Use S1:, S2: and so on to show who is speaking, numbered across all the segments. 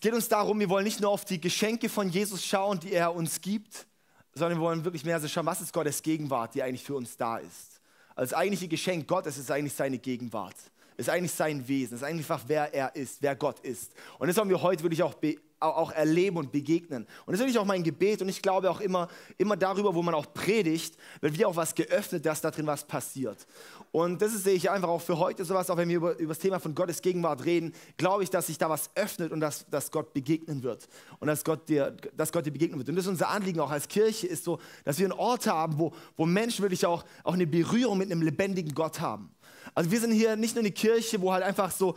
S1: Es geht uns darum, wir wollen nicht nur auf die Geschenke von Jesus schauen, die er uns gibt, sondern wir wollen wirklich mehr so schauen, was ist Gottes Gegenwart, die eigentlich für uns da ist. Also das eigentliche Geschenk Gottes ist eigentlich seine Gegenwart, ist eigentlich sein Wesen, ist einfach wer er ist, wer Gott ist. Und das wollen wir heute wirklich auch auch erleben und begegnen. Und das ist wirklich auch mein Gebet und ich glaube auch immer, immer darüber, wo man auch predigt, wird wieder auch was geöffnet, dass da drin was passiert. Und das sehe ich einfach auch für heute sowas, auch wenn wir über, über das Thema von Gottes Gegenwart reden, glaube ich, dass sich da was öffnet und dass, dass Gott begegnen wird und dass Gott, dir, dass Gott dir begegnen wird. Und das ist unser Anliegen auch als Kirche, ist so, dass wir einen Ort haben, wo, wo Menschen wirklich auch, auch eine Berührung mit einem lebendigen Gott haben. Also wir sind hier nicht nur eine Kirche, wo halt einfach so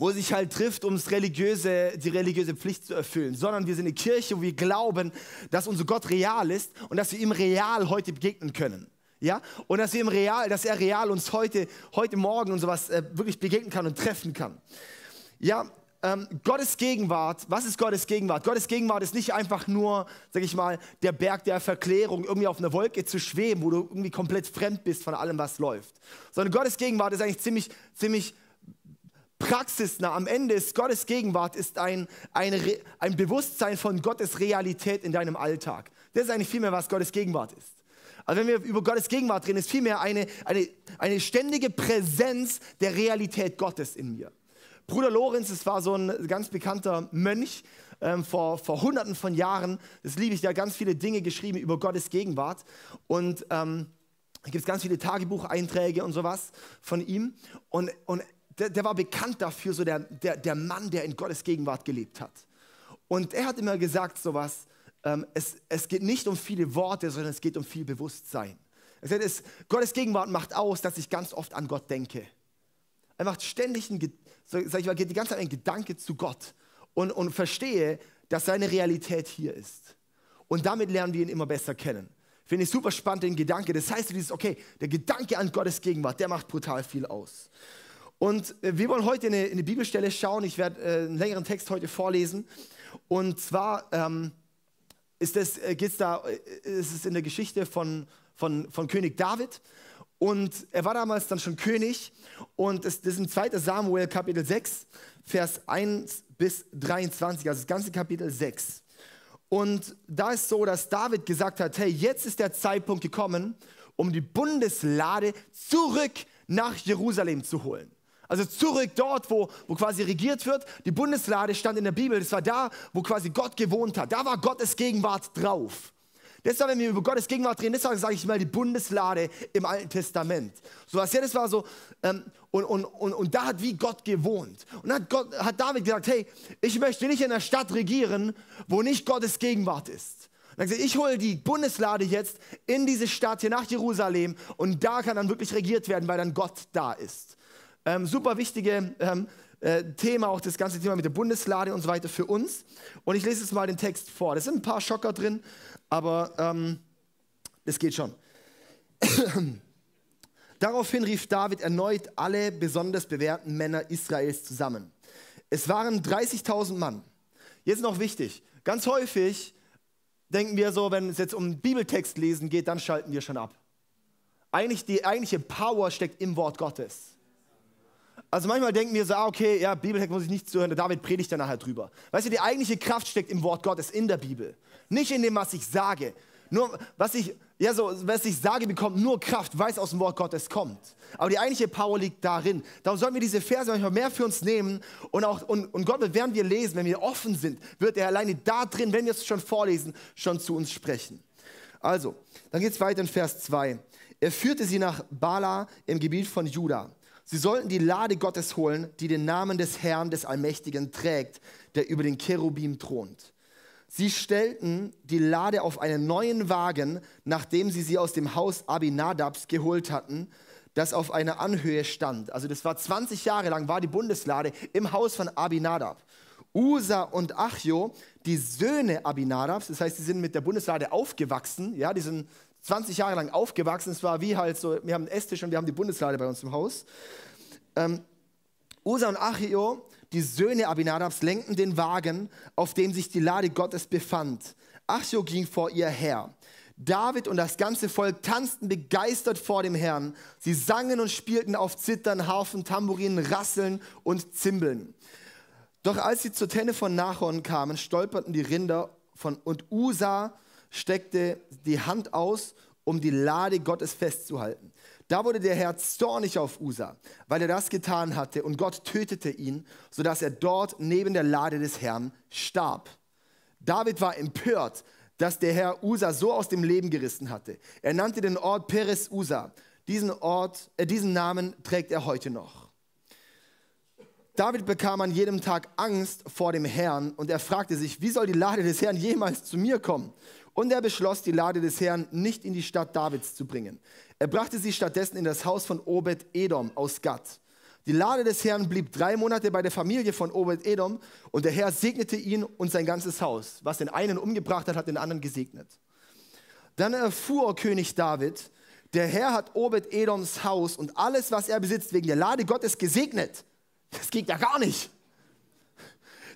S1: wo sich halt trifft, um religiöse, die religiöse Pflicht zu erfüllen, sondern wir sind eine Kirche, wo wir glauben, dass unser Gott real ist und dass wir ihm real heute begegnen können. Ja? Und dass, wir ihm real, dass er real uns heute, heute Morgen und sowas äh, wirklich begegnen kann und treffen kann. Ja, ähm, Gottes Gegenwart, was ist Gottes Gegenwart? Gottes Gegenwart ist nicht einfach nur, sag ich mal, der Berg der Verklärung, irgendwie auf einer Wolke zu schweben, wo du irgendwie komplett fremd bist von allem, was läuft. Sondern Gottes Gegenwart ist eigentlich ziemlich, ziemlich praxisnah. Am Ende ist Gottes Gegenwart ist ein, ein, ein Bewusstsein von Gottes Realität in deinem Alltag. Das ist eigentlich vielmehr, was Gottes Gegenwart ist. Also wenn wir über Gottes Gegenwart reden, ist vielmehr eine, eine, eine ständige Präsenz der Realität Gottes in mir. Bruder Lorenz, es war so ein ganz bekannter Mönch ähm, vor, vor hunderten von Jahren. Das liebe ich, der hat ganz viele Dinge geschrieben über Gottes Gegenwart. Und ähm, da gibt es ganz viele Tagebucheinträge und sowas von ihm. Und, und der, der war bekannt dafür, so der, der, der Mann, der in Gottes Gegenwart gelebt hat. Und er hat immer gesagt, sowas, ähm, es, es geht nicht um viele Worte, sondern es geht um viel Bewusstsein. Er sagt, es, Gottes Gegenwart macht aus, dass ich ganz oft an Gott denke. Er macht ständig, ein, sag ich mal, geht die ganze Zeit ein Gedanke zu Gott und, und verstehe, dass seine Realität hier ist. Und damit lernen wir ihn immer besser kennen. Finde ich super spannend, den Gedanke. Das heißt, dieses, okay, der Gedanke an Gottes Gegenwart, der macht brutal viel aus. Und äh, wir wollen heute in eine, Bibelstelle schauen. Ich werde äh, einen längeren Text heute vorlesen. Und zwar ähm, ist es, äh, geht's da, ist es in der Geschichte von, von, von König David. Und er war damals dann schon König. Und das, das ist in 2 Samuel Kapitel 6, Vers 1 bis 23, also das ganze Kapitel 6. Und da ist so, dass David gesagt hat, hey, jetzt ist der Zeitpunkt gekommen, um die Bundeslade zurück nach Jerusalem zu holen. Also zurück dort, wo, wo quasi regiert wird. Die Bundeslade stand in der Bibel. Das war da, wo quasi Gott gewohnt hat. Da war Gottes Gegenwart drauf. Deshalb, wenn wir über Gottes Gegenwart reden, deshalb sage ich mal die Bundeslade im Alten Testament. So was ja, das war so, ähm, und, und, und, und da hat wie Gott gewohnt. Und hat, Gott, hat David gesagt, hey, ich möchte nicht in einer Stadt regieren, wo nicht Gottes Gegenwart ist. Und gesagt, ich hole die Bundeslade jetzt in diese Stadt hier nach Jerusalem und da kann dann wirklich regiert werden, weil dann Gott da ist. Ähm, super wichtige ähm, äh, Thema, auch das ganze Thema mit der Bundeslade und so weiter für uns. Und ich lese jetzt mal den Text vor. Da sind ein paar Schocker drin, aber ähm, geht schon. Daraufhin rief David erneut alle besonders bewährten Männer Israels zusammen. Es waren 30.000 Mann. Jetzt noch wichtig, ganz häufig denken wir so, wenn es jetzt um Bibeltext lesen geht, dann schalten wir schon ab. Eigentlich die eigentliche Power steckt im Wort Gottes. Also manchmal denken wir so, ah, okay, ja, Bibeltext muss ich nicht zuhören, der David predigt dann nachher drüber. Weißt du, die eigentliche Kraft steckt im Wort Gottes, in der Bibel. Nicht in dem, was ich sage. Nur, was ich, ja, so, was ich sage, bekommt nur Kraft, weil es aus dem Wort Gottes kommt. Aber die eigentliche Power liegt darin. Darum sollten wir diese Verse manchmal mehr für uns nehmen und auch, und, und Gott wird, während wir lesen, wenn wir offen sind, wird er alleine da drin, wenn wir es schon vorlesen, schon zu uns sprechen. Also, dann geht es weiter in Vers 2. Er führte sie nach Bala im Gebiet von Juda. Sie sollten die Lade Gottes holen, die den Namen des Herrn, des Allmächtigen trägt, der über den Cherubim thront. Sie stellten die Lade auf einen neuen Wagen, nachdem sie sie aus dem Haus Abinadabs geholt hatten, das auf einer Anhöhe stand. Also das war 20 Jahre lang, war die Bundeslade im Haus von Abinadab. Usa und Achjo, die Söhne Abinadabs, das heißt, sie sind mit der Bundeslade aufgewachsen, ja, die sind 20 Jahre lang aufgewachsen. Es war wie halt so, wir haben einen Esstisch und wir haben die Bundeslade bei uns im Haus. Ähm, Usa und Achio, die Söhne Abinadabs, lenkten den Wagen, auf dem sich die Lade Gottes befand. Achio ging vor ihr her. David und das ganze Volk tanzten begeistert vor dem Herrn. Sie sangen und spielten auf Zittern, Harfen, Tamburinen, Rasseln und Zimbeln. Doch als sie zur Tenne von Nachon kamen, stolperten die Rinder von, und Usa steckte die Hand aus, um die Lade Gottes festzuhalten. Da wurde der Herr zornig auf Usa, weil er das getan hatte und Gott tötete ihn, sodass er dort neben der Lade des Herrn starb. David war empört, dass der Herr Usa so aus dem Leben gerissen hatte. Er nannte den Ort Peres Usa. Diesen, Ort, äh, diesen Namen trägt er heute noch. David bekam an jedem Tag Angst vor dem Herrn und er fragte sich, wie soll die Lade des Herrn jemals zu mir kommen? Und er beschloss, die Lade des Herrn nicht in die Stadt Davids zu bringen. Er brachte sie stattdessen in das Haus von Obed Edom aus Gad. Die Lade des Herrn blieb drei Monate bei der Familie von Obed Edom und der Herr segnete ihn und sein ganzes Haus. Was den einen umgebracht hat, hat den anderen gesegnet. Dann erfuhr König David, der Herr hat Obed Edoms Haus und alles, was er besitzt, wegen der Lade Gottes gesegnet. Das geht ja gar nicht.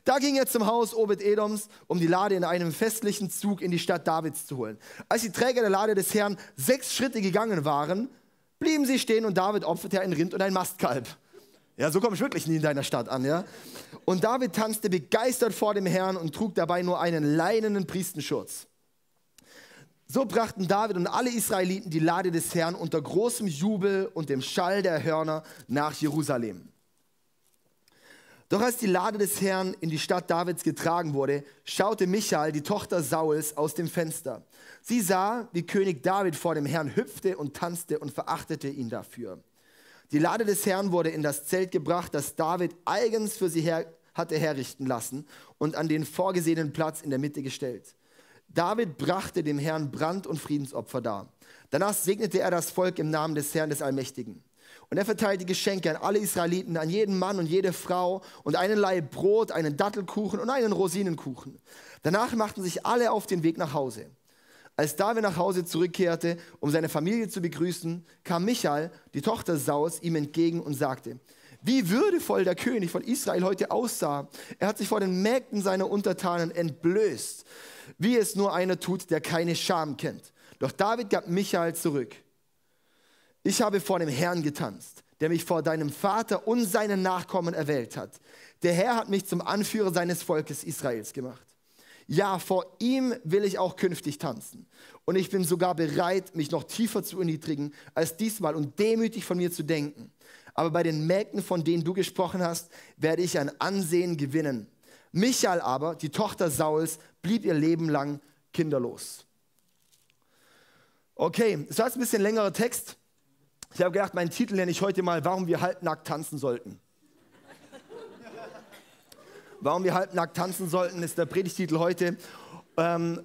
S1: Da ging er zum Haus Obed-Edoms, um die Lade in einem festlichen Zug in die Stadt Davids zu holen. Als die Träger der Lade des Herrn sechs Schritte gegangen waren, blieben sie stehen und David opferte ein Rind und ein Mastkalb. Ja, so komme ich wirklich nie in deiner Stadt an, ja. Und David tanzte begeistert vor dem Herrn und trug dabei nur einen leinenen Priestenschutz. So brachten David und alle Israeliten die Lade des Herrn unter großem Jubel und dem Schall der Hörner nach Jerusalem. Doch als die Lade des Herrn in die Stadt Davids getragen wurde, schaute Michael, die Tochter Sauls, aus dem Fenster. Sie sah, wie König David vor dem Herrn hüpfte und tanzte und verachtete ihn dafür. Die Lade des Herrn wurde in das Zelt gebracht, das David eigens für sie her hatte herrichten lassen und an den vorgesehenen Platz in der Mitte gestellt. David brachte dem Herrn Brand- und Friedensopfer dar. Danach segnete er das Volk im Namen des Herrn des Allmächtigen. Und er verteilte Geschenke an alle Israeliten, an jeden Mann und jede Frau und einen Laib Brot, einen Dattelkuchen und einen Rosinenkuchen. Danach machten sich alle auf den Weg nach Hause. Als David nach Hause zurückkehrte, um seine Familie zu begrüßen, kam Michael, die Tochter Saus, ihm entgegen und sagte, wie würdevoll der König von Israel heute aussah. Er hat sich vor den Mägden seiner Untertanen entblößt, wie es nur einer tut, der keine Scham kennt. Doch David gab Michael zurück. Ich habe vor dem Herrn getanzt, der mich vor deinem Vater und seinen Nachkommen erwählt hat. Der Herr hat mich zum Anführer seines Volkes Israels gemacht. Ja, vor ihm will ich auch künftig tanzen. Und ich bin sogar bereit, mich noch tiefer zu erniedrigen als diesmal und demütig von mir zu denken. Aber bei den Mägden, von denen du gesprochen hast, werde ich ein Ansehen gewinnen. Michael aber, die Tochter Sauls, blieb ihr Leben lang kinderlos. Okay, das war jetzt ein bisschen längerer Text. Ich habe gedacht, meinen Titel nenne ich heute mal, warum wir halbnackt tanzen sollten. warum wir halbnackt tanzen sollten, ist der Predigtitel heute. Ähm,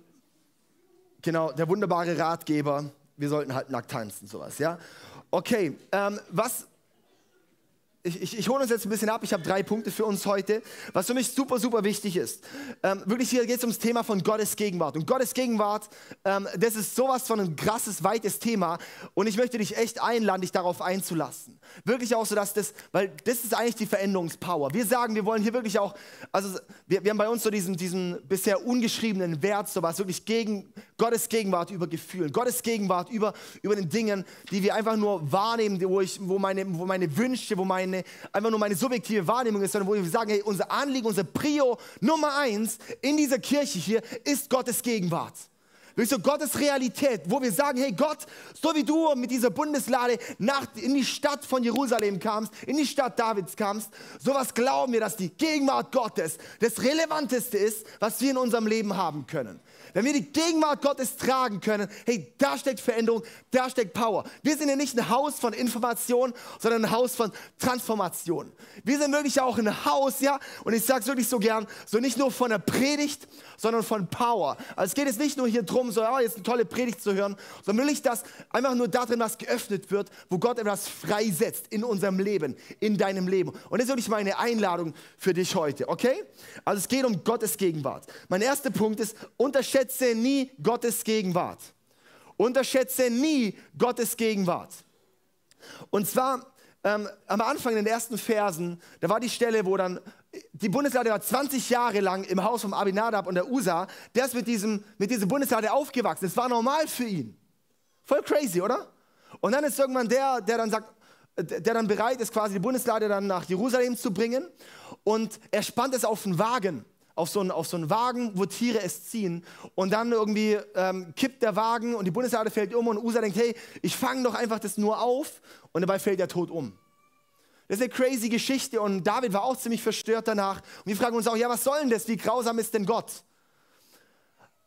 S1: genau, der wunderbare Ratgeber, wir sollten halbnackt tanzen, sowas, ja. Okay, ähm, was ich, ich, ich hole uns jetzt ein bisschen ab. Ich habe drei Punkte für uns heute, was für mich super, super wichtig ist. Ähm, wirklich, hier geht es ums Thema von Gottes Gegenwart. Und Gottes Gegenwart, ähm, das ist sowas von ein krasses, weites Thema. Und ich möchte dich echt einladen, dich darauf einzulassen. Wirklich auch so, dass das, weil das ist eigentlich die Veränderungspower. Wir sagen, wir wollen hier wirklich auch, also wir, wir haben bei uns so diesen, diesen bisher ungeschriebenen Wert, so was wirklich gegen Gottes Gegenwart über Gefühlen, Gottes Gegenwart über, über den Dingen, die wir einfach nur wahrnehmen, wo, ich, wo, meine, wo meine Wünsche, wo meine meine, einfach nur meine subjektive Wahrnehmung ist, sondern wo wir sagen, hey, unser Anliegen, unser Prio Nummer eins in dieser Kirche hier ist Gottes Gegenwart. Wirklich so Gottes Realität, wo wir sagen, hey Gott, so wie du mit dieser Bundeslade nach, in die Stadt von Jerusalem kamst, in die Stadt Davids kamst, sowas glauben wir, dass die Gegenwart Gottes das Relevanteste ist, was wir in unserem Leben haben können. Wenn wir die Gegenwart Gottes tragen können, hey, da steckt Veränderung, da steckt Power. Wir sind ja nicht ein Haus von Information, sondern ein Haus von Transformation. Wir sind wirklich auch ein Haus, ja, und ich sage es wirklich so gern, so nicht nur von der Predigt, sondern von Power. Also es geht jetzt nicht nur hier drum, so, ja, jetzt eine tolle Predigt zu hören, sondern wirklich das, einfach nur darin, was geöffnet wird, wo Gott etwas freisetzt in unserem Leben, in deinem Leben. Und das ist wirklich meine Einladung für dich heute, okay? Also es geht um Gottes Gegenwart. Mein erster Punkt ist, unterschätze nie Gottes Gegenwart. Unterschätze nie Gottes Gegenwart. Und zwar ähm, am Anfang in den ersten Versen, da war die Stelle, wo dann die Bundeslade war 20 Jahre lang im Haus von Abinadab und der Usa. Der ist mit, diesem, mit dieser Bundeslade aufgewachsen. Das war normal für ihn. Voll crazy, oder? Und dann ist irgendwann der, der dann sagt, der dann bereit ist, quasi die Bundeslade dann nach Jerusalem zu bringen. Und er spannt es auf einen Wagen, auf so einen, auf so einen Wagen, wo Tiere es ziehen. Und dann irgendwie ähm, kippt der Wagen und die Bundeslade fällt um und Usa denkt, hey, ich fange doch einfach das nur auf. Und dabei fällt er tot um. Das ist eine crazy Geschichte und David war auch ziemlich verstört danach. Und wir fragen uns auch, ja, was soll denn das? Wie grausam ist denn Gott?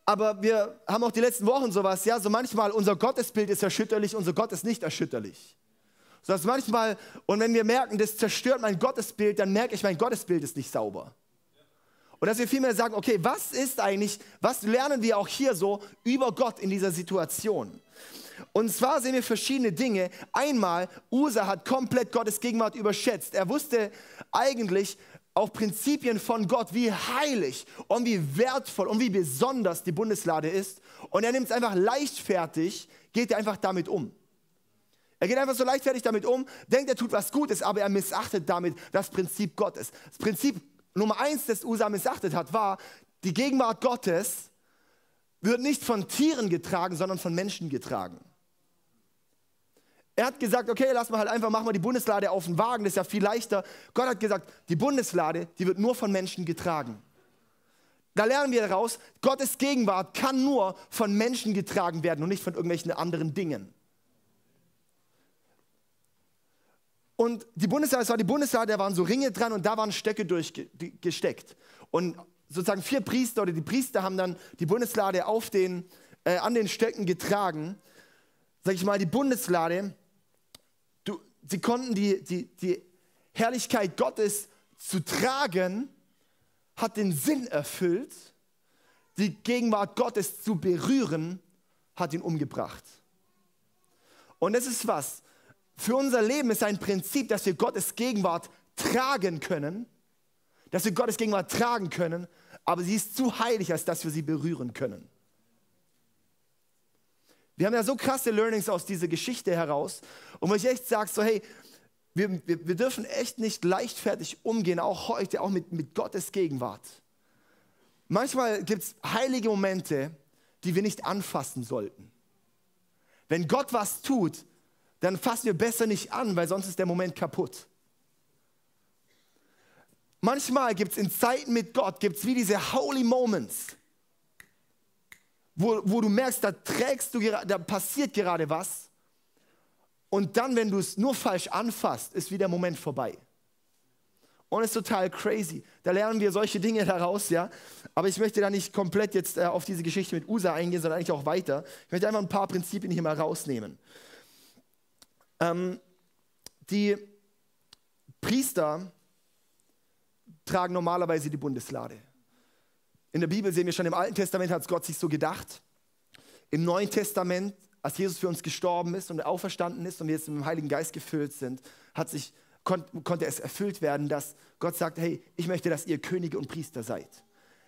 S1: Aber wir haben auch die letzten Wochen sowas, ja, so manchmal unser Gottesbild ist erschütterlich, unser Gott ist nicht erschütterlich. So dass manchmal, und wenn wir merken, das zerstört mein Gottesbild, dann merke ich, mein Gottesbild ist nicht sauber. Und dass wir vielmehr sagen, okay, was ist eigentlich, was lernen wir auch hier so über Gott in dieser Situation? Und zwar sehen wir verschiedene Dinge. Einmal, Usa hat komplett Gottes Gegenwart überschätzt. Er wusste eigentlich auch Prinzipien von Gott, wie heilig und wie wertvoll und wie besonders die Bundeslade ist. Und er nimmt es einfach leichtfertig, geht er einfach damit um. Er geht einfach so leichtfertig damit um, denkt, er tut was Gutes, aber er missachtet damit das Prinzip Gottes. Das Prinzip Nummer eins, das Usa missachtet hat, war, die Gegenwart Gottes wird nicht von Tieren getragen, sondern von Menschen getragen. Er hat gesagt, okay, lass mal halt einfach, machen wir die Bundeslade auf den Wagen, das ist ja viel leichter. Gott hat gesagt, die Bundeslade, die wird nur von Menschen getragen. Da lernen wir daraus, Gottes Gegenwart kann nur von Menschen getragen werden und nicht von irgendwelchen anderen Dingen. Und die Bundeslade, es war die Bundeslade, da waren so Ringe dran und da waren Stöcke durchgesteckt. Und sozusagen vier Priester oder die Priester haben dann die Bundeslade auf den, äh, an den Stöcken getragen. Sag ich mal, die Bundeslade sie konnten die, die, die Herrlichkeit Gottes zu tragen, hat den Sinn erfüllt. Die Gegenwart Gottes zu berühren, hat ihn umgebracht. Und das ist was. Für unser Leben ist ein Prinzip, dass wir Gottes Gegenwart tragen können, dass wir Gottes Gegenwart tragen können, aber sie ist zu heilig, als dass wir sie berühren können. Wir haben ja so krasse Learnings aus dieser Geschichte heraus. Und wo ich echt sage, so hey, wir, wir, wir, dürfen echt nicht leichtfertig umgehen, auch heute, auch mit, mit Gottes Gegenwart. Manchmal gibt es heilige Momente, die wir nicht anfassen sollten. Wenn Gott was tut, dann fassen wir besser nicht an, weil sonst ist der Moment kaputt. Manchmal gibt es in Zeiten mit Gott, gibt es wie diese Holy Moments wo, wo du merkst, da trägst du, da passiert gerade was. Und dann, wenn du es nur falsch anfasst, ist wieder der Moment vorbei. Und ist total crazy. Da lernen wir solche Dinge daraus, ja. Aber ich möchte da nicht komplett jetzt äh, auf diese Geschichte mit Usa eingehen, sondern eigentlich auch weiter. Ich möchte einfach ein paar Prinzipien hier mal rausnehmen. Ähm, die Priester tragen normalerweise die Bundeslade. In der Bibel sehen wir schon, im Alten Testament hat es Gott sich so gedacht. Im Neuen Testament, als Jesus für uns gestorben ist und auferstanden ist und wir jetzt mit dem Heiligen Geist gefüllt sind, hat sich, kon konnte es erfüllt werden, dass Gott sagt, hey, ich möchte, dass ihr Könige und Priester seid.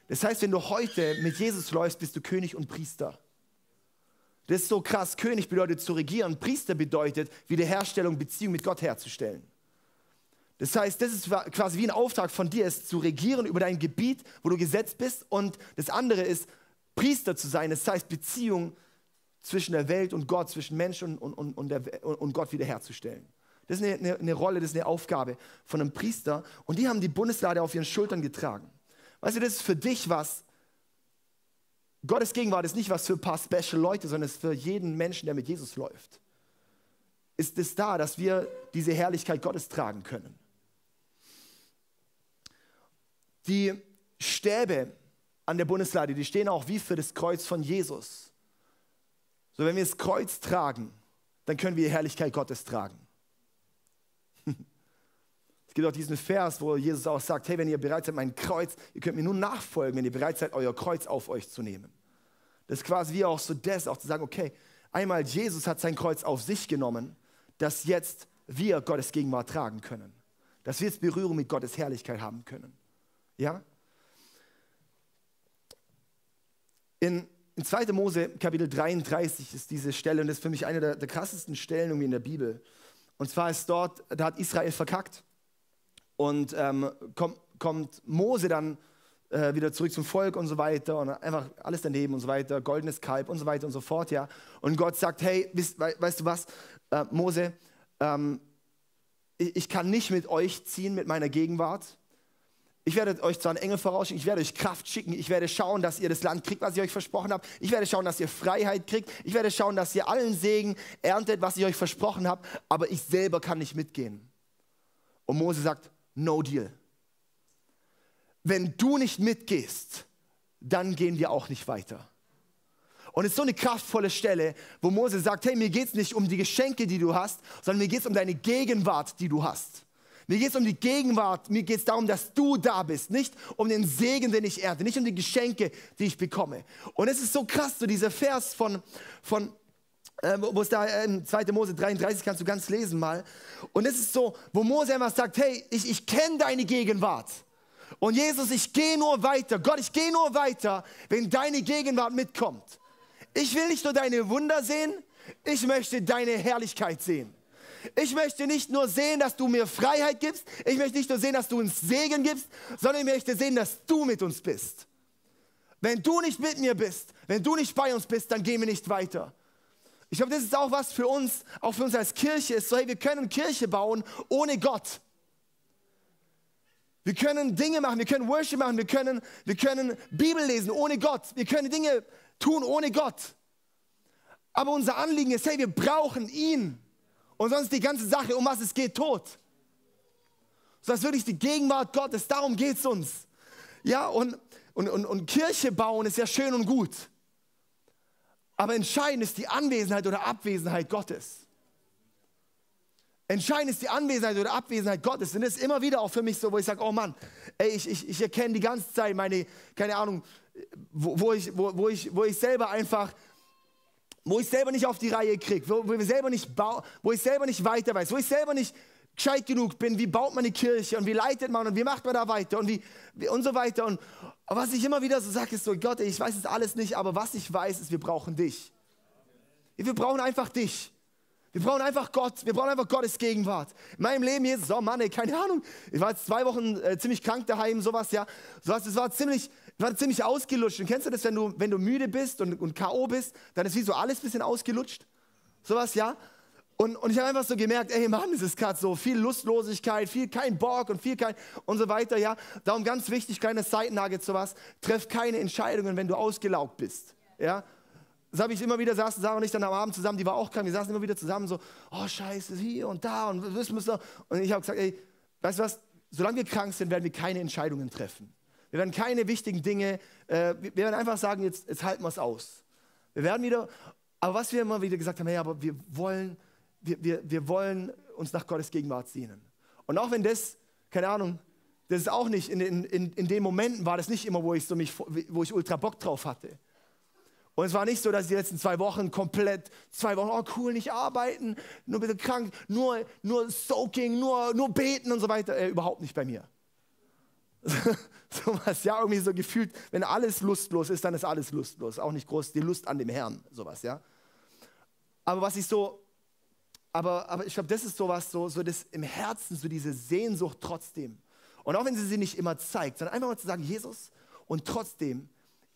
S1: Das heißt, wenn du heute mit Jesus läufst, bist du König und Priester. Das ist so krass. König bedeutet zu regieren, Priester bedeutet Wiederherstellung, Beziehung mit Gott herzustellen. Das heißt, das ist quasi wie ein Auftrag von dir, es zu regieren über dein Gebiet, wo du gesetzt bist. Und das andere ist, Priester zu sein. Das heißt, Beziehung zwischen der Welt und Gott, zwischen Mensch und, und, und, der, und Gott wiederherzustellen. Das ist eine, eine, eine, Rolle, das ist eine Aufgabe von einem Priester. Und die haben die Bundeslade auf ihren Schultern getragen. Weißt du, das ist für dich was. Gottes Gegenwart ist nicht was für ein paar Special Leute, sondern es ist für jeden Menschen, der mit Jesus läuft. Ist es da, dass wir diese Herrlichkeit Gottes tragen können. Die Stäbe an der Bundeslade, die stehen auch wie für das Kreuz von Jesus. So, wenn wir das Kreuz tragen, dann können wir die Herrlichkeit Gottes tragen. Es gibt auch diesen Vers, wo Jesus auch sagt, hey, wenn ihr bereit seid, mein Kreuz, ihr könnt mir nur nachfolgen, wenn ihr bereit seid, euer Kreuz auf euch zu nehmen. Das ist quasi wie auch so das, auch zu sagen, okay, einmal Jesus hat sein Kreuz auf sich genommen, dass jetzt wir Gottes Gegenwart tragen können. Dass wir jetzt Berührung mit Gottes Herrlichkeit haben können. Ja? In, in 2. Mose Kapitel 33 ist diese Stelle und das ist für mich eine der, der krassesten Stellen irgendwie in der Bibel. Und zwar ist dort, da hat Israel verkackt und ähm, kommt, kommt Mose dann äh, wieder zurück zum Volk und so weiter und einfach alles daneben und so weiter, goldenes Kalb und so weiter und so fort, ja. Und Gott sagt, hey, weißt, weißt du was, äh, Mose, ähm, ich, ich kann nicht mit euch ziehen, mit meiner Gegenwart. Ich werde euch zwar einen Engel vorausschicken, ich werde euch Kraft schicken, ich werde schauen, dass ihr das Land kriegt, was ich euch versprochen habe. Ich werde schauen, dass ihr Freiheit kriegt. Ich werde schauen, dass ihr allen Segen erntet, was ich euch versprochen habe. Aber ich selber kann nicht mitgehen. Und Mose sagt, no deal. Wenn du nicht mitgehst, dann gehen wir auch nicht weiter. Und es ist so eine kraftvolle Stelle, wo Mose sagt, hey, mir geht es nicht um die Geschenke, die du hast, sondern mir geht es um deine Gegenwart, die du hast. Mir geht es um die Gegenwart, mir geht es darum, dass du da bist, nicht um den Segen, den ich ernte, nicht um die Geschenke, die ich bekomme. Und es ist so krass, so dieser Vers von, von äh, wo es da in ähm, 2. Mose 33 kannst du ganz lesen mal. Und es ist so, wo Mose einfach sagt, hey, ich, ich kenne deine Gegenwart. Und Jesus, ich gehe nur weiter. Gott, ich gehe nur weiter, wenn deine Gegenwart mitkommt. Ich will nicht nur deine Wunder sehen, ich möchte deine Herrlichkeit sehen. Ich möchte nicht nur sehen, dass du mir Freiheit gibst. Ich möchte nicht nur sehen, dass du uns Segen gibst, sondern ich möchte sehen, dass du mit uns bist. Wenn du nicht mit mir bist, wenn du nicht bei uns bist, dann gehen wir nicht weiter. Ich glaube, das ist auch was für uns, auch für uns als Kirche ist. So, hey, wir können Kirche bauen ohne Gott. Wir können Dinge machen, wir können Worship machen, wir können, wir können Bibel lesen ohne Gott. Wir können Dinge tun ohne Gott. Aber unser Anliegen ist, hey, wir brauchen ihn. Und sonst die ganze Sache, um was es geht, tot. So dass wirklich die Gegenwart Gottes, darum geht es uns. Ja, und, und, und, und Kirche bauen ist ja schön und gut. Aber entscheidend ist die Anwesenheit oder Abwesenheit Gottes. Entscheidend ist die Anwesenheit oder Abwesenheit Gottes. Und das ist immer wieder auch für mich so, wo ich sage, oh Mann, ey, ich, ich, ich erkenne die ganze Zeit meine, keine Ahnung, wo, wo, ich, wo, wo, ich, wo ich selber einfach wo ich selber nicht auf die Reihe kriege, wo, wo, wo ich selber nicht weiter weiß, wo ich selber nicht gescheit genug bin, wie baut man eine Kirche und wie leitet man und wie macht man da weiter und, wie, wie und so weiter. Und was ich immer wieder so sage, ist so, Gott, ich weiß es alles nicht, aber was ich weiß, ist, wir brauchen dich. Wir brauchen einfach dich. Wir brauchen einfach Gott. Wir brauchen einfach Gottes Gegenwart. In meinem Leben, Jesus, oh Mann, ey, keine Ahnung. Ich war jetzt zwei Wochen äh, ziemlich krank daheim, sowas, ja. Sowas, es war ziemlich, war ziemlich ausgelutscht. Und kennst du das, wenn du, wenn du müde bist und, und K.O. bist, dann ist wie so alles ein bisschen ausgelutscht? Sowas, ja? Und, und ich habe einfach so gemerkt, ey Mann, es ist gerade so viel Lustlosigkeit, viel kein Bock und viel kein und so weiter, ja. Darum ganz wichtig, kleine Seitennagel sowas, treff keine Entscheidungen, wenn du ausgelaugt bist, ja. Das habe ich immer wieder, saßen Sarah und ich dann am Abend zusammen, die war auch krank, wir saßen immer wieder zusammen so, oh scheiße, hier und da und wissen müssen. Und ich habe gesagt, ey, weißt du was, solange wir krank sind, werden wir keine Entscheidungen treffen. Wir werden keine wichtigen Dinge, äh, wir werden einfach sagen, jetzt, jetzt halten wir es aus. Wir werden wieder, aber was wir immer wieder gesagt haben, hey, aber wir wollen, wir, wir, wir wollen uns nach Gottes Gegenwart sehnen. Und auch wenn das, keine Ahnung, das ist auch nicht, in, in, in den Momenten war das nicht immer, wo ich, so mich, wo ich ultra Bock drauf hatte. Und es war nicht so, dass ich die letzten zwei Wochen komplett, zwei Wochen, oh cool, nicht arbeiten, nur ein bisschen krank, nur, nur Soaking, nur, nur beten und so weiter. Äh, überhaupt nicht bei mir. so was, ja, irgendwie so gefühlt, wenn alles lustlos ist, dann ist alles lustlos. Auch nicht groß die Lust an dem Herrn, sowas, ja. Aber was ich so, aber, aber ich glaube, das ist sowas, so, so das im Herzen, so diese Sehnsucht trotzdem. Und auch wenn sie sie nicht immer zeigt, sondern einfach mal zu sagen, Jesus, und trotzdem,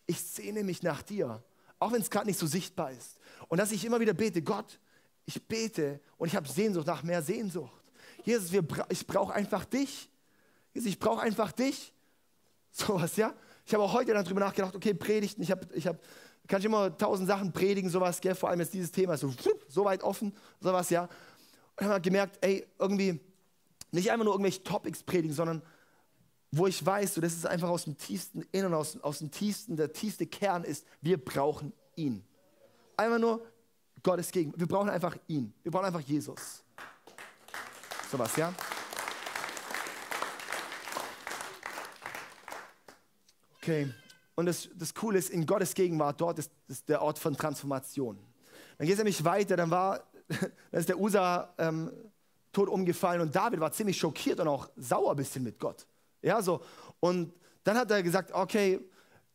S1: ich sehne mich nach dir auch wenn es gerade nicht so sichtbar ist. Und dass ich immer wieder bete, Gott, ich bete und ich habe Sehnsucht nach mehr Sehnsucht. Jesus, wir, ich brauche einfach dich. Jesus, ich brauche einfach dich. Sowas, ja. Ich habe auch heute dann drüber nachgedacht, okay, Predigten, ich habe, ich habe, kann ich immer tausend Sachen predigen, sowas, gell? vor allem jetzt dieses Thema so, so weit offen, sowas, ja. Und habe gemerkt, ey, irgendwie nicht einfach nur irgendwelche Topics predigen, sondern wo ich weiß, so, das ist einfach aus dem tiefsten Innern, aus, aus dem tiefsten, der tiefste Kern ist, wir brauchen ihn. Einfach nur Gottes Gegen. Wir brauchen einfach ihn. Wir brauchen einfach Jesus. So was, ja? Okay. Und das, das Coole ist, in Gottes Gegenwart, dort ist, ist der Ort von Transformation. Dann geht es nämlich weiter, dann war, dann ist der Usa ähm, tot umgefallen und David war ziemlich schockiert und auch sauer ein bisschen mit Gott. Ja, so. Und dann hat er gesagt, okay,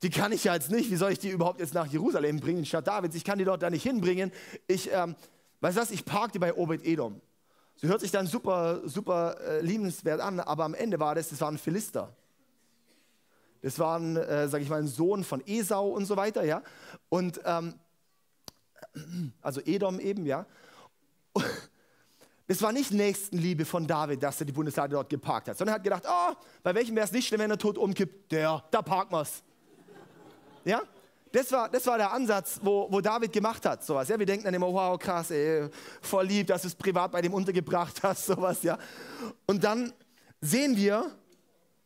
S1: die kann ich ja jetzt nicht, wie soll ich die überhaupt jetzt nach Jerusalem bringen, Stadt Davids? Ich kann die dort da nicht hinbringen. Ich, ähm, weißt du was, ich parke die bei Obed Edom. Sie hört sich dann super, super äh, liebenswert an, aber am Ende war das, das war ein Philister. Das war ein, äh, sag ich mal, ein Sohn von Esau und so weiter, ja. Und, ähm, also Edom eben, ja. es war nicht Nächstenliebe von David, dass er die Bundeslade dort geparkt hat, sondern er hat gedacht, oh, bei welchem wäre es nicht schlimm, wenn er tot umkippt? Der, da parken wir's. Ja? Das war, das war der Ansatz, wo, wo David gemacht hat. Sowas. Ja, wir denken dann immer, wow, krass, ey, voll lieb, dass du es privat bei dem untergebracht hast, sowas, ja. Und dann sehen wir,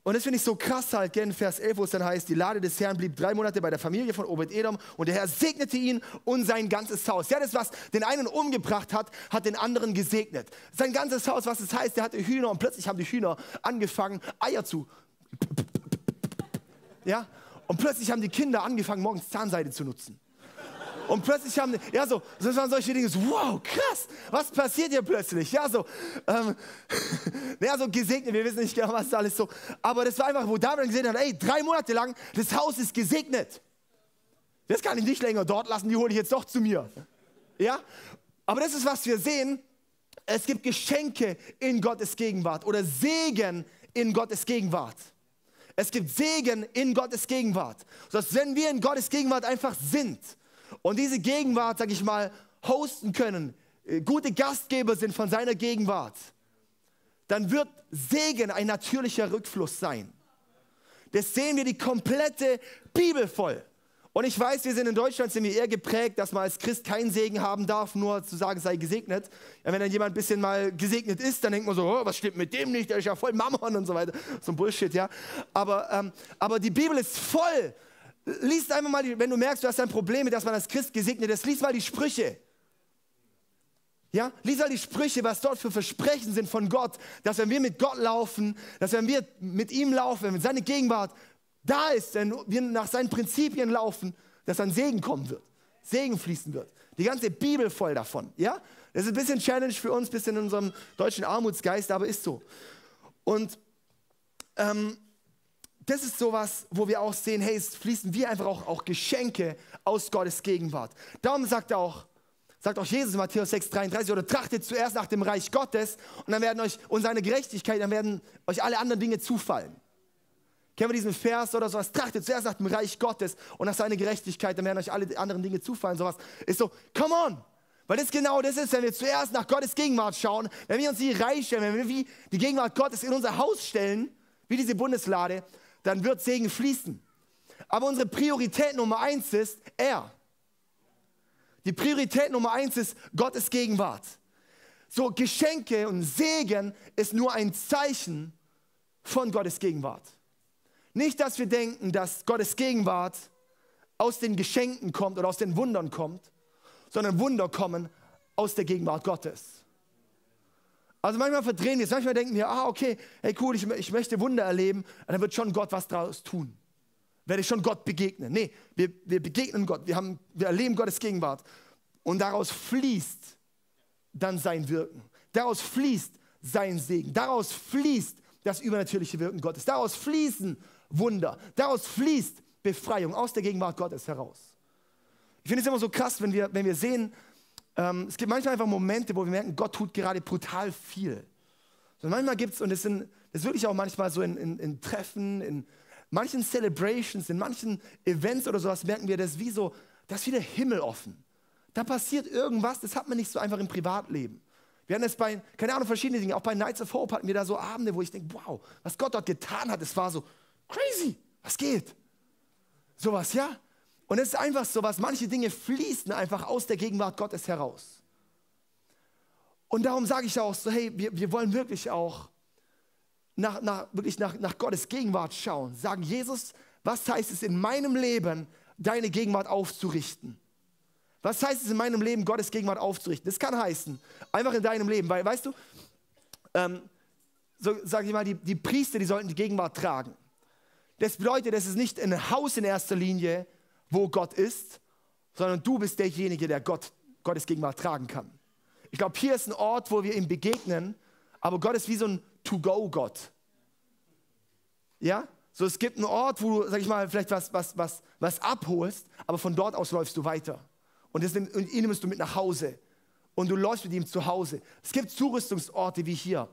S1: und das finde ich so krass halt, in Vers 11, wo es dann heißt, die Lade des Herrn blieb drei Monate bei der Familie von Obed-Edom und der Herr segnete ihn und sein ganzes Haus. Ja, das, was den einen umgebracht hat, hat den anderen gesegnet. Sein ganzes Haus, was es heißt, der hatte Hühner und plötzlich haben die Hühner angefangen, Eier zu. Ja, und plötzlich haben die Kinder angefangen, morgens Zahnseide zu nutzen. Und plötzlich haben, ja so, das waren solche Dinge, so, wow, krass, was passiert hier plötzlich? Ja so, ähm, ja so gesegnet, wir wissen nicht genau, was da alles so, aber das war einfach, wo David gesehen hat, ey, drei Monate lang, das Haus ist gesegnet. Das kann ich nicht länger dort lassen, die hole ich jetzt doch zu mir. Ja, aber das ist, was wir sehen, es gibt Geschenke in Gottes Gegenwart oder Segen in Gottes Gegenwart. Es gibt Segen in Gottes Gegenwart. Dass wenn wir in Gottes Gegenwart einfach sind und diese Gegenwart, sag ich mal, hosten können, äh, gute Gastgeber sind von seiner Gegenwart, dann wird Segen ein natürlicher Rückfluss sein. Das sehen wir die komplette Bibel voll. Und ich weiß, wir sind in Deutschland sind eher geprägt, dass man als Christ keinen Segen haben darf, nur zu sagen, sei gesegnet. Ja, wenn dann jemand ein bisschen mal gesegnet ist, dann denkt man so, oh, was stimmt mit dem nicht, der ist ja voll Mammon und so weiter. So ein Bullshit, ja. Aber, ähm, aber die Bibel ist voll. Lies einfach mal, wenn du merkst, du hast ein Problem mit, dass man als Christ gesegnet ist, lies mal die Sprüche. Ja, lies mal die Sprüche, was dort für Versprechen sind von Gott, dass wenn wir mit Gott laufen, dass wenn wir mit ihm laufen, wenn seine Gegenwart da ist, wenn wir nach seinen Prinzipien laufen, dass dann Segen kommen wird, Segen fließen wird. Die ganze Bibel voll davon. Ja? Das ist ein bisschen Challenge für uns, ein bisschen in unserem deutschen Armutsgeist, aber ist so. Und ähm, das ist sowas, wo wir auch sehen, hey, es fließen wie einfach auch, auch Geschenke aus Gottes Gegenwart. Darum sagt auch, sagt auch Jesus in Matthäus 6,33, oder trachtet zuerst nach dem Reich Gottes und dann werden euch und seine Gerechtigkeit, dann werden euch alle anderen Dinge zufallen. Kennen wir diesen Vers oder sowas? Trachtet zuerst nach dem Reich Gottes und nach seiner Gerechtigkeit, dann werden euch alle anderen Dinge zufallen. Sowas ist so, come on! Weil das genau das ist, wenn wir zuerst nach Gottes Gegenwart schauen, wenn wir uns die Reich stellen, wenn wir die Gegenwart Gottes in unser Haus stellen, wie diese Bundeslade, dann wird Segen fließen. Aber unsere Priorität Nummer eins ist er. Die Priorität Nummer eins ist Gottes Gegenwart. So Geschenke und Segen ist nur ein Zeichen von Gottes Gegenwart. Nicht, dass wir denken, dass Gottes Gegenwart aus den Geschenken kommt oder aus den Wundern kommt, sondern Wunder kommen aus der Gegenwart Gottes. Also manchmal verdrehen wir es, manchmal denken wir, ah, okay, hey cool, ich, ich möchte Wunder erleben, dann wird schon Gott was daraus tun. Werde ich schon Gott begegnen. Nee, wir, wir begegnen Gott, wir, haben, wir erleben Gottes Gegenwart und daraus fließt dann sein Wirken. Daraus fließt sein Segen. Daraus fließt das übernatürliche Wirken Gottes. Daraus fließen Wunder. Daraus fließt Befreiung aus der Gegenwart Gottes heraus. Ich finde es immer so krass, wenn wir, wenn wir sehen, ähm, es gibt manchmal einfach Momente, wo wir merken, Gott tut gerade brutal viel. Und manchmal gibt es, und das, sind, das ist wirklich auch manchmal so in, in, in Treffen, in manchen Celebrations, in manchen Events oder sowas, merken wir, das wie so, das ist wie der Himmel offen. Da passiert irgendwas, das hat man nicht so einfach im Privatleben. Wir hatten es bei, keine Ahnung, verschiedene Dinge, auch bei Nights of Hope hatten wir da so Abende, wo ich denke, wow, was Gott dort getan hat, es war so, Crazy, was geht? Sowas, ja? Und es ist einfach so was, manche Dinge fließen einfach aus der Gegenwart Gottes heraus. Und darum sage ich auch so, hey, wir, wir wollen wirklich auch nach, nach, wirklich nach, nach Gottes Gegenwart schauen. Sagen, Jesus, was heißt es in meinem Leben, deine Gegenwart aufzurichten? Was heißt es in meinem Leben, Gottes Gegenwart aufzurichten? Das kann heißen, einfach in deinem Leben, weil, weißt du, ähm, so sage ich mal, die, die Priester, die sollten die Gegenwart tragen. Das bedeutet, es ist nicht ein Haus in erster Linie, wo Gott ist, sondern du bist derjenige, der Gott, Gottes Gegenwart tragen kann. Ich glaube, hier ist ein Ort, wo wir ihm begegnen, aber Gott ist wie so ein To-Go-Gott. Ja? So, es gibt einen Ort, wo du, sag ich mal, vielleicht was, was, was, was abholst, aber von dort aus läufst du weiter. Und, das, und ihn nimmst du mit nach Hause. Und du läufst mit ihm zu Hause. Es gibt Zurüstungsorte wie hier.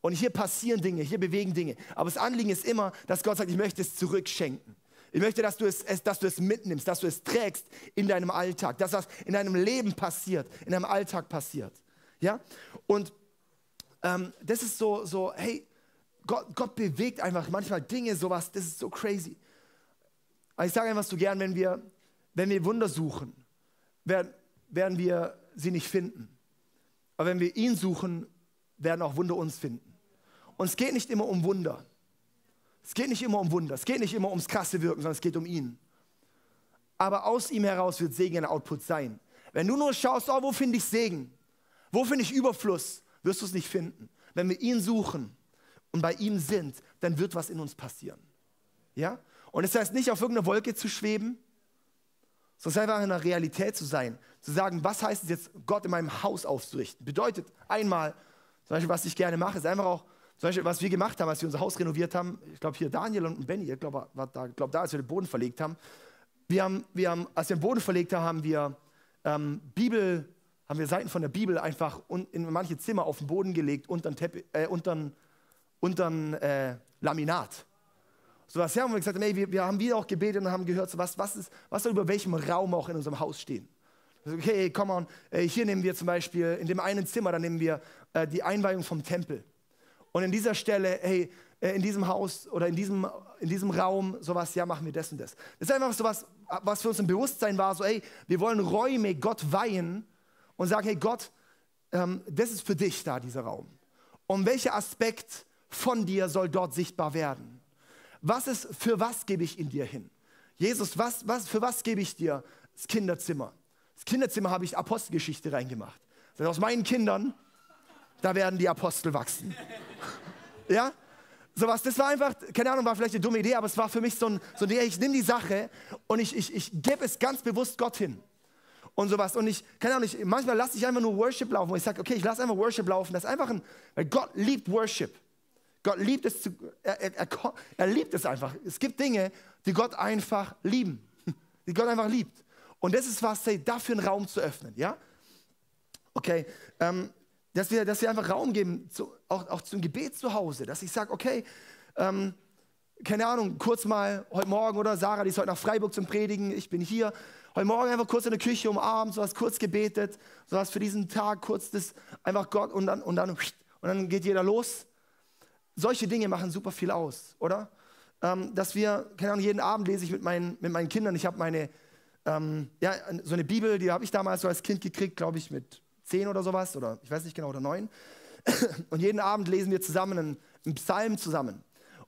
S1: Und hier passieren Dinge, hier bewegen Dinge. Aber das Anliegen ist immer, dass Gott sagt, ich möchte es zurückschenken. Ich möchte, dass du es, dass du es mitnimmst, dass du es trägst in deinem Alltag, dass das in deinem Leben passiert, in deinem Alltag passiert. Ja? Und ähm, das ist so, so hey, Gott, Gott bewegt einfach manchmal Dinge, sowas, das ist so crazy. Aber ich sage einfach so gern, wenn wir, wenn wir Wunder suchen, werden, werden wir sie nicht finden. Aber wenn wir ihn suchen, werden auch Wunder uns finden. Und es geht nicht immer um Wunder. Es geht nicht immer um Wunder. Es geht nicht immer ums krasse Wirken, sondern es geht um ihn. Aber aus ihm heraus wird Segen ein Output sein. Wenn du nur schaust, oh, wo finde ich Segen? Wo finde ich Überfluss? Wirst du es nicht finden. Wenn wir ihn suchen und bei ihm sind, dann wird was in uns passieren. Ja? Und es das heißt nicht, auf irgendeiner Wolke zu schweben, sondern einfach in der Realität zu sein. Zu sagen, was heißt es jetzt, Gott in meinem Haus aufzurichten? Bedeutet einmal, zum Beispiel, was ich gerne mache, ist einfach auch, zum Beispiel, was wir gemacht haben, als wir unser Haus renoviert haben, ich glaube hier Daniel und Benny, ich glaube da, glaub, da, als wir den Boden verlegt haben, wir haben, wir haben als wir den Boden verlegt haben, haben wir ähm, Bibel, haben wir Seiten von der Bibel einfach in manche Zimmer auf den Boden gelegt, unter ein äh, untern, untern äh, Laminat. So was, ja, haben wir gesagt, ey, wir, wir haben wieder auch gebetet und haben gehört, so was, was, ist, was soll über welchem Raum auch in unserem Haus stehen. Okay, come on, äh, hier nehmen wir zum Beispiel, in dem einen Zimmer, da nehmen wir äh, die Einweihung vom Tempel. Und in dieser Stelle, hey, äh, in diesem Haus oder in diesem, in diesem Raum, sowas, ja, machen wir das und das. Das ist einfach sowas, was für uns im Bewusstsein war, so, hey, wir wollen Räume Gott weihen und sagen, hey Gott, ähm, das ist für dich da, dieser Raum. Und welcher Aspekt von dir soll dort sichtbar werden? Was ist, für was gebe ich in dir hin? Jesus, was, was, für was gebe ich dir das Kinderzimmer? Das Kinderzimmer habe ich Apostelgeschichte reingemacht. Aus meinen Kindern, da werden die Apostel wachsen. Ja? Sowas, das war einfach, keine Ahnung, war vielleicht eine dumme Idee, aber es war für mich so ein, so ein ich nehme die Sache und ich, ich, ich gebe es ganz bewusst Gott hin. Und sowas. Und ich, keine Ahnung, ich, manchmal lasse ich einfach nur Worship laufen, wo ich sage, okay, ich lasse einfach Worship laufen. Das ist einfach ein, weil Gott liebt Worship. Gott liebt es, zu, er, er, er, er liebt es einfach. Es gibt Dinge, die Gott einfach lieben. Die Gott einfach liebt. Und das ist was, hey, dafür einen Raum zu öffnen, ja? Okay, ähm, dass wir, dass wir einfach Raum geben, zu, auch, auch zum Gebet zu Hause, dass ich sage, okay, ähm, keine Ahnung, kurz mal heute Morgen oder Sarah, die ist heute nach Freiburg zum Predigen, ich bin hier, heute Morgen einfach kurz in der Küche umarmt, sowas kurz gebetet, sowas für diesen Tag, kurz das einfach Gott und dann, und dann, und dann geht jeder los. Solche Dinge machen super viel aus, oder? Ähm, dass wir, keine Ahnung, jeden Abend lese ich mit meinen, mit meinen Kindern, ich habe meine, ähm, ja, so eine Bibel, die habe ich damals so als Kind gekriegt, glaube ich, mit zehn oder sowas, oder ich weiß nicht genau, oder neun. Und jeden Abend lesen wir zusammen einen, Psalm zusammen.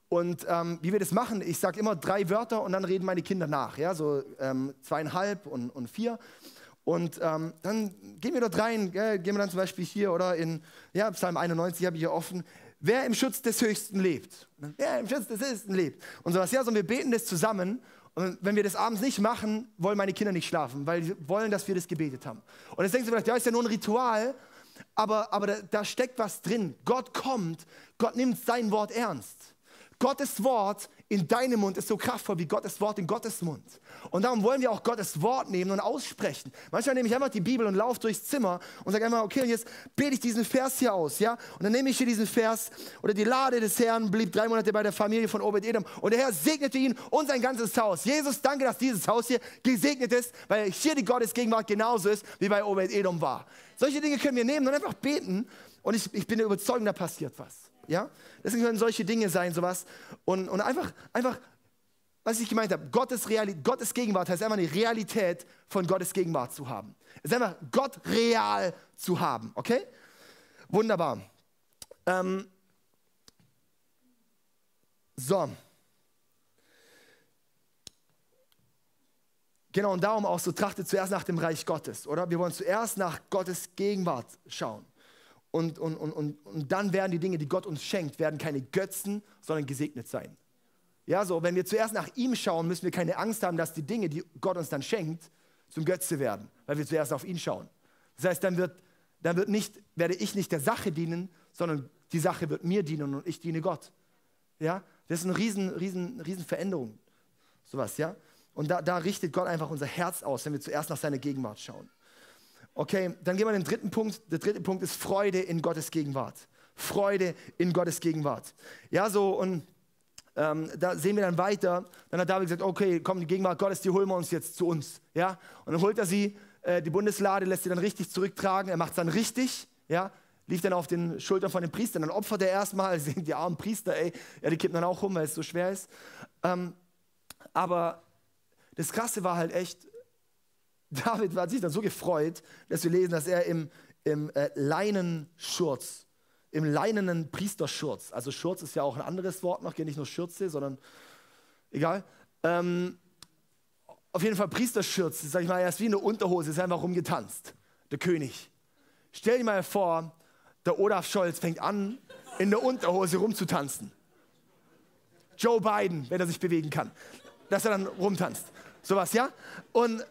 S1: Und ähm, wie wir das machen, ich sage immer drei Wörter und dann reden meine Kinder nach, ja, so ähm, zweieinhalb und, und vier. Und ähm, dann gehen wir dort rein, gell, gehen wir dann zum Beispiel hier oder in ja, Psalm 91 habe ich hier offen. Wer im Schutz des Höchsten lebt. Wer im Schutz des Höchsten lebt. Und sowas. Ja, so wir beten das zusammen und wenn wir das abends nicht machen, wollen meine Kinder nicht schlafen, weil sie wollen, dass wir das gebetet haben. Und jetzt denken sie vielleicht, ja, ist ja nur ein Ritual, aber, aber da, da steckt was drin. Gott kommt, Gott nimmt sein Wort ernst. Gottes Wort in deinem Mund ist so kraftvoll wie Gottes Wort in Gottes Mund. Und darum wollen wir auch Gottes Wort nehmen und aussprechen. Manchmal nehme ich einfach die Bibel und laufe durchs Zimmer und sage einfach, okay, jetzt bete ich diesen Vers hier aus, ja? Und dann nehme ich hier diesen Vers oder die Lade des Herrn blieb drei Monate bei der Familie von Obed-Edom und der Herr segnete ihn und sein ganzes Haus. Jesus, danke, dass dieses Haus hier gesegnet ist, weil hier die Gottesgegenwart genauso ist, wie bei Obed-Edom war. Solche Dinge können wir nehmen und einfach beten und ich, ich bin der Überzeugung, da passiert was. Ja? Deswegen können solche Dinge sein, sowas. Und, und einfach, einfach, was ich gemeint habe, Gottes, Gottes Gegenwart heißt einfach eine Realität von Gottes Gegenwart zu haben. Es ist einfach Gott real zu haben, okay? Wunderbar. Ähm, so. Genau, und darum auch so trachtet zuerst nach dem Reich Gottes, oder? Wir wollen zuerst nach Gottes Gegenwart schauen. Und, und, und, und, und dann werden die Dinge, die Gott uns schenkt, werden keine Götzen, sondern gesegnet sein. Ja, so, wenn wir zuerst nach ihm schauen, müssen wir keine Angst haben, dass die Dinge, die Gott uns dann schenkt, zum Götze werden, weil wir zuerst auf ihn schauen. Das heißt, dann, wird, dann wird nicht, werde ich nicht der Sache dienen, sondern die Sache wird mir dienen und ich diene Gott. Ja, das ist eine riesen, riesen, riesen Veränderung. Sowas, ja. Und da, da richtet Gott einfach unser Herz aus, wenn wir zuerst nach seiner Gegenwart schauen. Okay, dann gehen wir den dritten Punkt. Der dritte Punkt ist Freude in Gottes Gegenwart. Freude in Gottes Gegenwart. Ja, so und ähm, da sehen wir dann weiter. Dann hat David gesagt, okay, komm, die Gegenwart Gottes, die holen wir uns jetzt zu uns. Ja, und dann holt er sie, äh, die Bundeslade, lässt sie dann richtig zurücktragen. Er macht es dann richtig. Ja, lief dann auf den Schultern von den Priestern. Dann opfert er erstmal, die armen Priester, ey, ja, die kippen dann auch rum, weil es so schwer ist. Ähm, aber das Krasse war halt echt, David hat sich dann so gefreut, dass wir lesen, dass er im, im äh, Leinenschurz, im leinenen Priesterschurz, also Schurz ist ja auch ein anderes Wort noch, nicht nur Schürze, sondern egal. Ähm, auf jeden Fall Priesterschürz, sag ich mal, er ist wie eine Unterhose, ist einfach rumgetanzt, der König. Stell dir mal vor, der Olaf Scholz fängt an, in der Unterhose rumzutanzen. Joe Biden, wenn er sich bewegen kann, dass er dann rumtanzt. Sowas, ja? Und äh,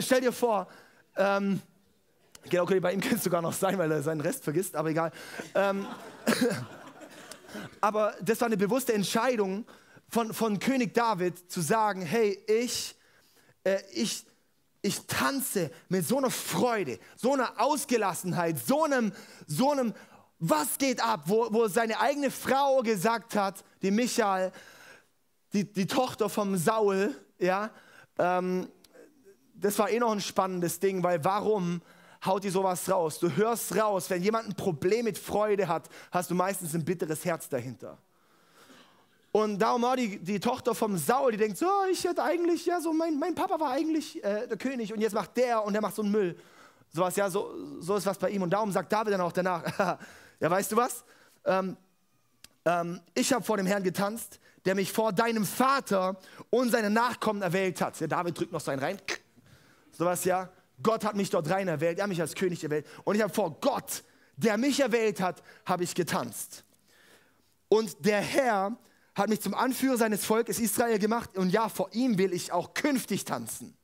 S1: stell dir vor, ähm, genau, okay, bei ihm könnte es sogar noch sein, weil er seinen Rest vergisst, aber egal. Ähm, aber das war eine bewusste Entscheidung von, von König David zu sagen, hey, ich, äh, ich, ich tanze mit so einer Freude, so einer Ausgelassenheit, so einem, so einem, was geht ab, wo, wo seine eigene Frau gesagt hat, die Michael, die, die Tochter vom Saul, ja, ähm, das war eh noch ein spannendes Ding, weil warum haut die sowas raus? Du hörst raus, wenn jemand ein Problem mit Freude hat, hast du meistens ein bitteres Herz dahinter. Und darum war die, die Tochter vom Saul, die denkt so, oh, ich hätte eigentlich, ja, so mein, mein Papa war eigentlich äh, der König und jetzt macht der und der macht so einen Müll. Sowas, ja, so, so ist was bei ihm. Und darum sagt David dann auch danach, ja, weißt du was? Ähm, ähm, ich habe vor dem Herrn getanzt, der mich vor deinem Vater und seinen Nachkommen erwählt hat. Der David drückt noch seinen rein. Sowas, ja. Gott hat mich dort rein erwählt, er hat mich als König erwählt. Und ich habe vor Gott, der mich erwählt hat, habe ich getanzt. Und der Herr hat mich zum Anführer seines Volkes Israel gemacht und ja, vor ihm will ich auch künftig tanzen.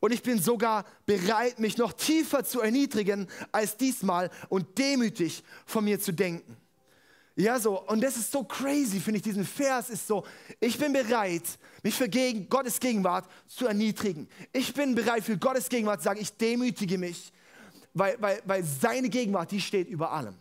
S1: Und ich bin sogar bereit, mich noch tiefer zu erniedrigen als diesmal und demütig von mir zu denken. Ja, so, und das ist so crazy, finde ich, diesen Vers ist so, ich bin bereit, mich für gegen Gottes Gegenwart zu erniedrigen. Ich bin bereit, für Gottes Gegenwart zu sagen, ich demütige mich, weil, weil, weil seine Gegenwart, die steht über allem.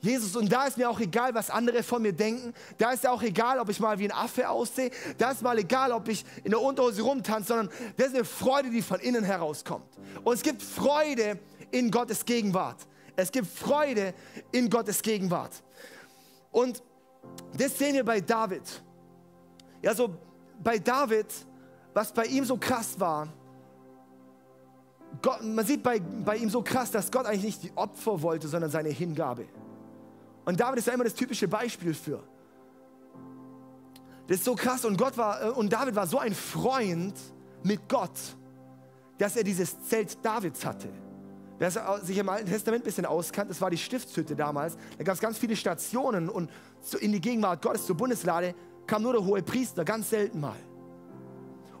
S1: Jesus, und da ist mir auch egal, was andere von mir denken. Da ist ja auch egal, ob ich mal wie ein Affe aussehe. Da ist mal egal, ob ich in der Unterhose rumtanze, sondern das ist eine Freude, die von innen herauskommt. Und es gibt Freude in Gottes Gegenwart. Es gibt Freude in Gottes Gegenwart. Und das sehen wir bei David. Ja, so bei David, was bei ihm so krass war, Gott, man sieht bei, bei ihm so krass, dass Gott eigentlich nicht die Opfer wollte, sondern seine Hingabe. Und David ist ja immer das typische Beispiel für. Das ist so krass und Gott war äh, und David war so ein Freund mit Gott, dass er dieses Zelt Davids hatte. Wer sich im Alten Testament ein bisschen auskannt, das war die Stiftshütte damals. Da gab es ganz viele Stationen und in die Gegenwart Gottes zur Bundeslade kam nur der hohe Priester, ganz selten mal.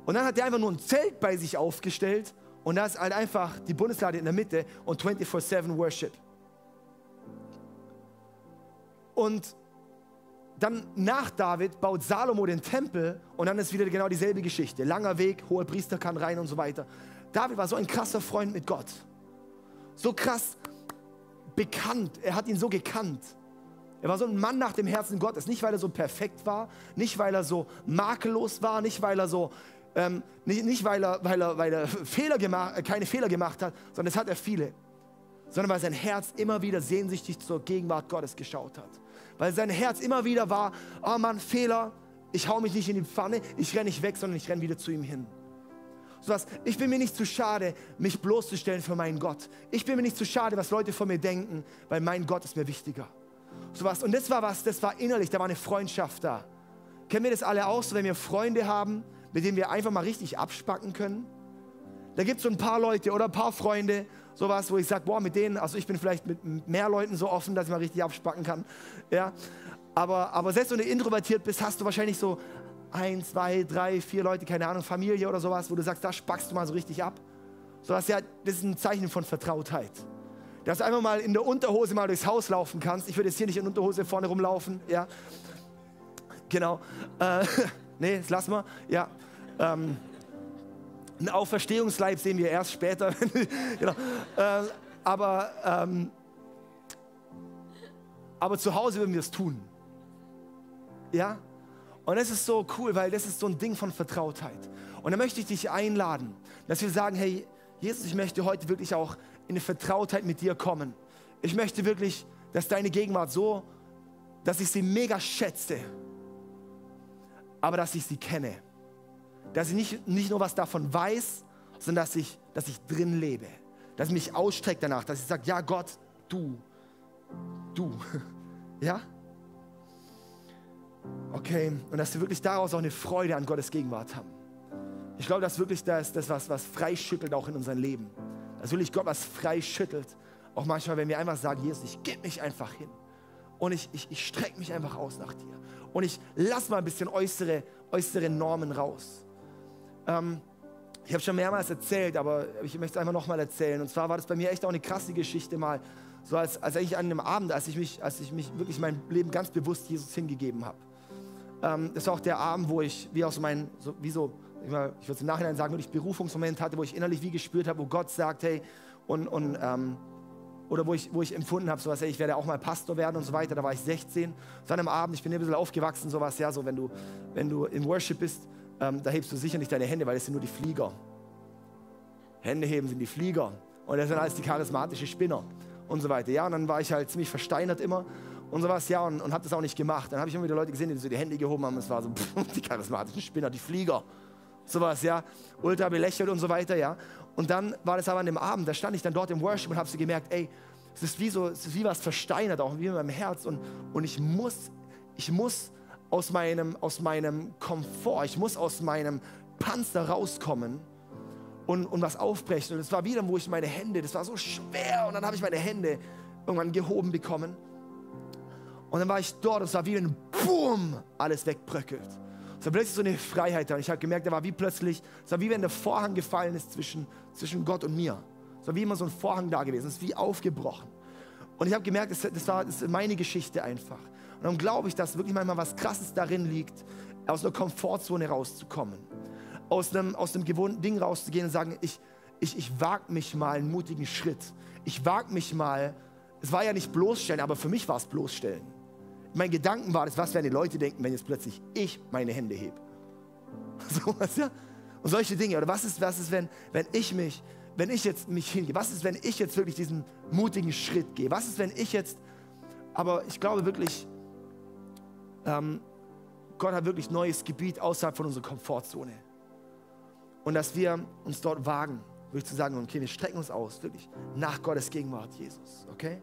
S1: Und dann hat er einfach nur ein Zelt bei sich aufgestellt und da ist halt einfach die Bundeslade in der Mitte und 24-7 Worship. Und dann nach David baut Salomo den Tempel und dann ist wieder genau dieselbe Geschichte. Langer Weg, hohe Priester kann rein und so weiter. David war so ein krasser Freund mit Gott. So krass bekannt. Er hat ihn so gekannt. Er war so ein Mann nach dem Herzen Gottes. Nicht, weil er so perfekt war, nicht, weil er so makellos war, nicht, weil er so, ähm, nicht, nicht weil, er, weil, er, weil er Fehler gemacht, keine Fehler gemacht hat, sondern es hat er viele. Sondern weil sein Herz immer wieder sehnsüchtig zur Gegenwart Gottes geschaut hat weil sein Herz immer wieder war, oh Mann, Fehler, ich hau mich nicht in die Pfanne, ich renne nicht weg, sondern ich renne wieder zu ihm hin. So was, ich bin mir nicht zu schade, mich bloßzustellen für meinen Gott. Ich bin mir nicht zu schade, was Leute von mir denken, weil mein Gott ist mir wichtiger. So was, und das war was, das war innerlich, da war eine Freundschaft da. Kennen wir das alle auch so, wenn wir Freunde haben, mit denen wir einfach mal richtig abspacken können? Da gibt es so ein paar Leute oder ein paar Freunde, sowas, wo ich sage, boah, mit denen, also ich bin vielleicht mit mehr Leuten so offen, dass ich mal richtig abspacken kann. Ja? Aber, aber selbst wenn du introvertiert bist, hast du wahrscheinlich so ein, zwei, drei, vier Leute, keine Ahnung, Familie oder sowas, wo du sagst, da spackst du mal so richtig ab. Ja, das ist ein Zeichen von Vertrautheit. Dass du einfach mal in der Unterhose mal durchs Haus laufen kannst. Ich würde jetzt hier nicht in Unterhose vorne rumlaufen, ja. Genau. Äh, nee, das lassen wir, ja. Ähm, ein Auferstehungsleib sehen wir erst später. genau. äh, aber, ähm, aber zu Hause würden wir es tun. Ja? Und das ist so cool, weil das ist so ein Ding von Vertrautheit. Und da möchte ich dich einladen, dass wir sagen, hey, Jesus, ich möchte heute wirklich auch in eine Vertrautheit mit dir kommen. ich möchte wirklich, dass deine Gegenwart so, dass ich sie mega schätze, aber dass ich sie kenne. Dass ich nicht, nicht nur was davon weiß, sondern dass ich, dass ich drin lebe. Dass ich mich ausstrecke danach, dass ich sage, ja Gott, du, du. ja? Okay, und dass wir wirklich daraus auch eine Freude an Gottes Gegenwart haben. Ich glaube, dass wirklich das, das was, was freischüttelt auch in unserem Leben. Dass wirklich Gott was freischüttelt. Auch manchmal, wenn wir einfach sagen, Jesus, ich gebe mich einfach hin. Und ich, ich, ich strecke mich einfach aus nach dir. Und ich lasse mal ein bisschen äußere, äußere Normen raus. Ähm, ich habe schon mehrmals erzählt, aber ich möchte es einfach nochmal erzählen. Und zwar war das bei mir echt auch eine krasse Geschichte mal. So als, als eigentlich an einem Abend, als ich mich, als ich mich wirklich mein Leben ganz bewusst Jesus hingegeben habe. Ähm, das war auch der Abend, wo ich, wie aus meinem, so, wie so, ich, ich würde es im Nachhinein sagen, wirklich Berufungsmoment hatte, wo ich innerlich wie gespürt habe, wo Gott sagt, hey, und, und ähm, oder wo ich, wo ich empfunden habe, sowas, hey, ich werde auch mal Pastor werden und so weiter. Da war ich 16. So an einem Abend, ich bin ein bisschen aufgewachsen, sowas, ja, so wenn du, wenn du im Worship bist, ähm, da hebst du sicher nicht deine Hände, weil es sind nur die Flieger. Hände heben sind die Flieger. Und das sind alles die charismatischen Spinner und so weiter. Ja, und dann war ich halt ziemlich versteinert immer und sowas, ja, und, und habe das auch nicht gemacht. Dann habe ich immer wieder Leute gesehen, die so die Hände gehoben haben. Es war so, pff, die charismatischen Spinner, die Flieger. Sowas, ja. Ultra belächelt und so weiter, ja. Und dann war das aber an dem Abend, da stand ich dann dort im Worship und habe so gemerkt, ey, es ist wie so, es ist wie was versteinert, auch wie in meinem Herz. Und, und ich muss, ich muss aus meinem, aus meinem Komfort, ich muss aus meinem Panzer rauskommen und, und was aufbrechen. Und es war wieder, wo ich meine Hände, das war so schwer. Und dann habe ich meine Hände irgendwann gehoben bekommen. Und dann war ich dort es war wie ein Boom, alles wegbröckelt. Es war plötzlich so eine Freiheit da. Und ich habe gemerkt, da war wie plötzlich, es war wie wenn der Vorhang gefallen ist zwischen, zwischen Gott und mir. Es war wie immer so ein Vorhang da gewesen. Es ist wie aufgebrochen. Und ich habe gemerkt, das, das war das meine Geschichte einfach. Und dann glaube ich, dass wirklich manchmal was Krasses darin liegt, aus einer Komfortzone rauszukommen. Aus einem, aus einem gewohnten Ding rauszugehen und sagen, ich, ich, ich wage mich mal einen mutigen Schritt. Ich wage mich mal, es war ja nicht bloßstellen, aber für mich war es bloßstellen. Mein Gedanken war das, was werden die Leute denken, wenn jetzt plötzlich ich meine Hände hebe. So was, ja? Und solche Dinge. Oder was ist, was ist wenn, wenn ich mich wenn ich jetzt mich hingehe? Was ist, wenn ich jetzt wirklich diesen mutigen Schritt gehe? Was ist, wenn ich jetzt, aber ich glaube wirklich, ähm, Gott hat wirklich neues Gebiet außerhalb von unserer Komfortzone. Und dass wir uns dort wagen, wirklich zu sagen, okay, wir strecken uns aus, wirklich nach Gottes Gegenwart, Jesus, okay?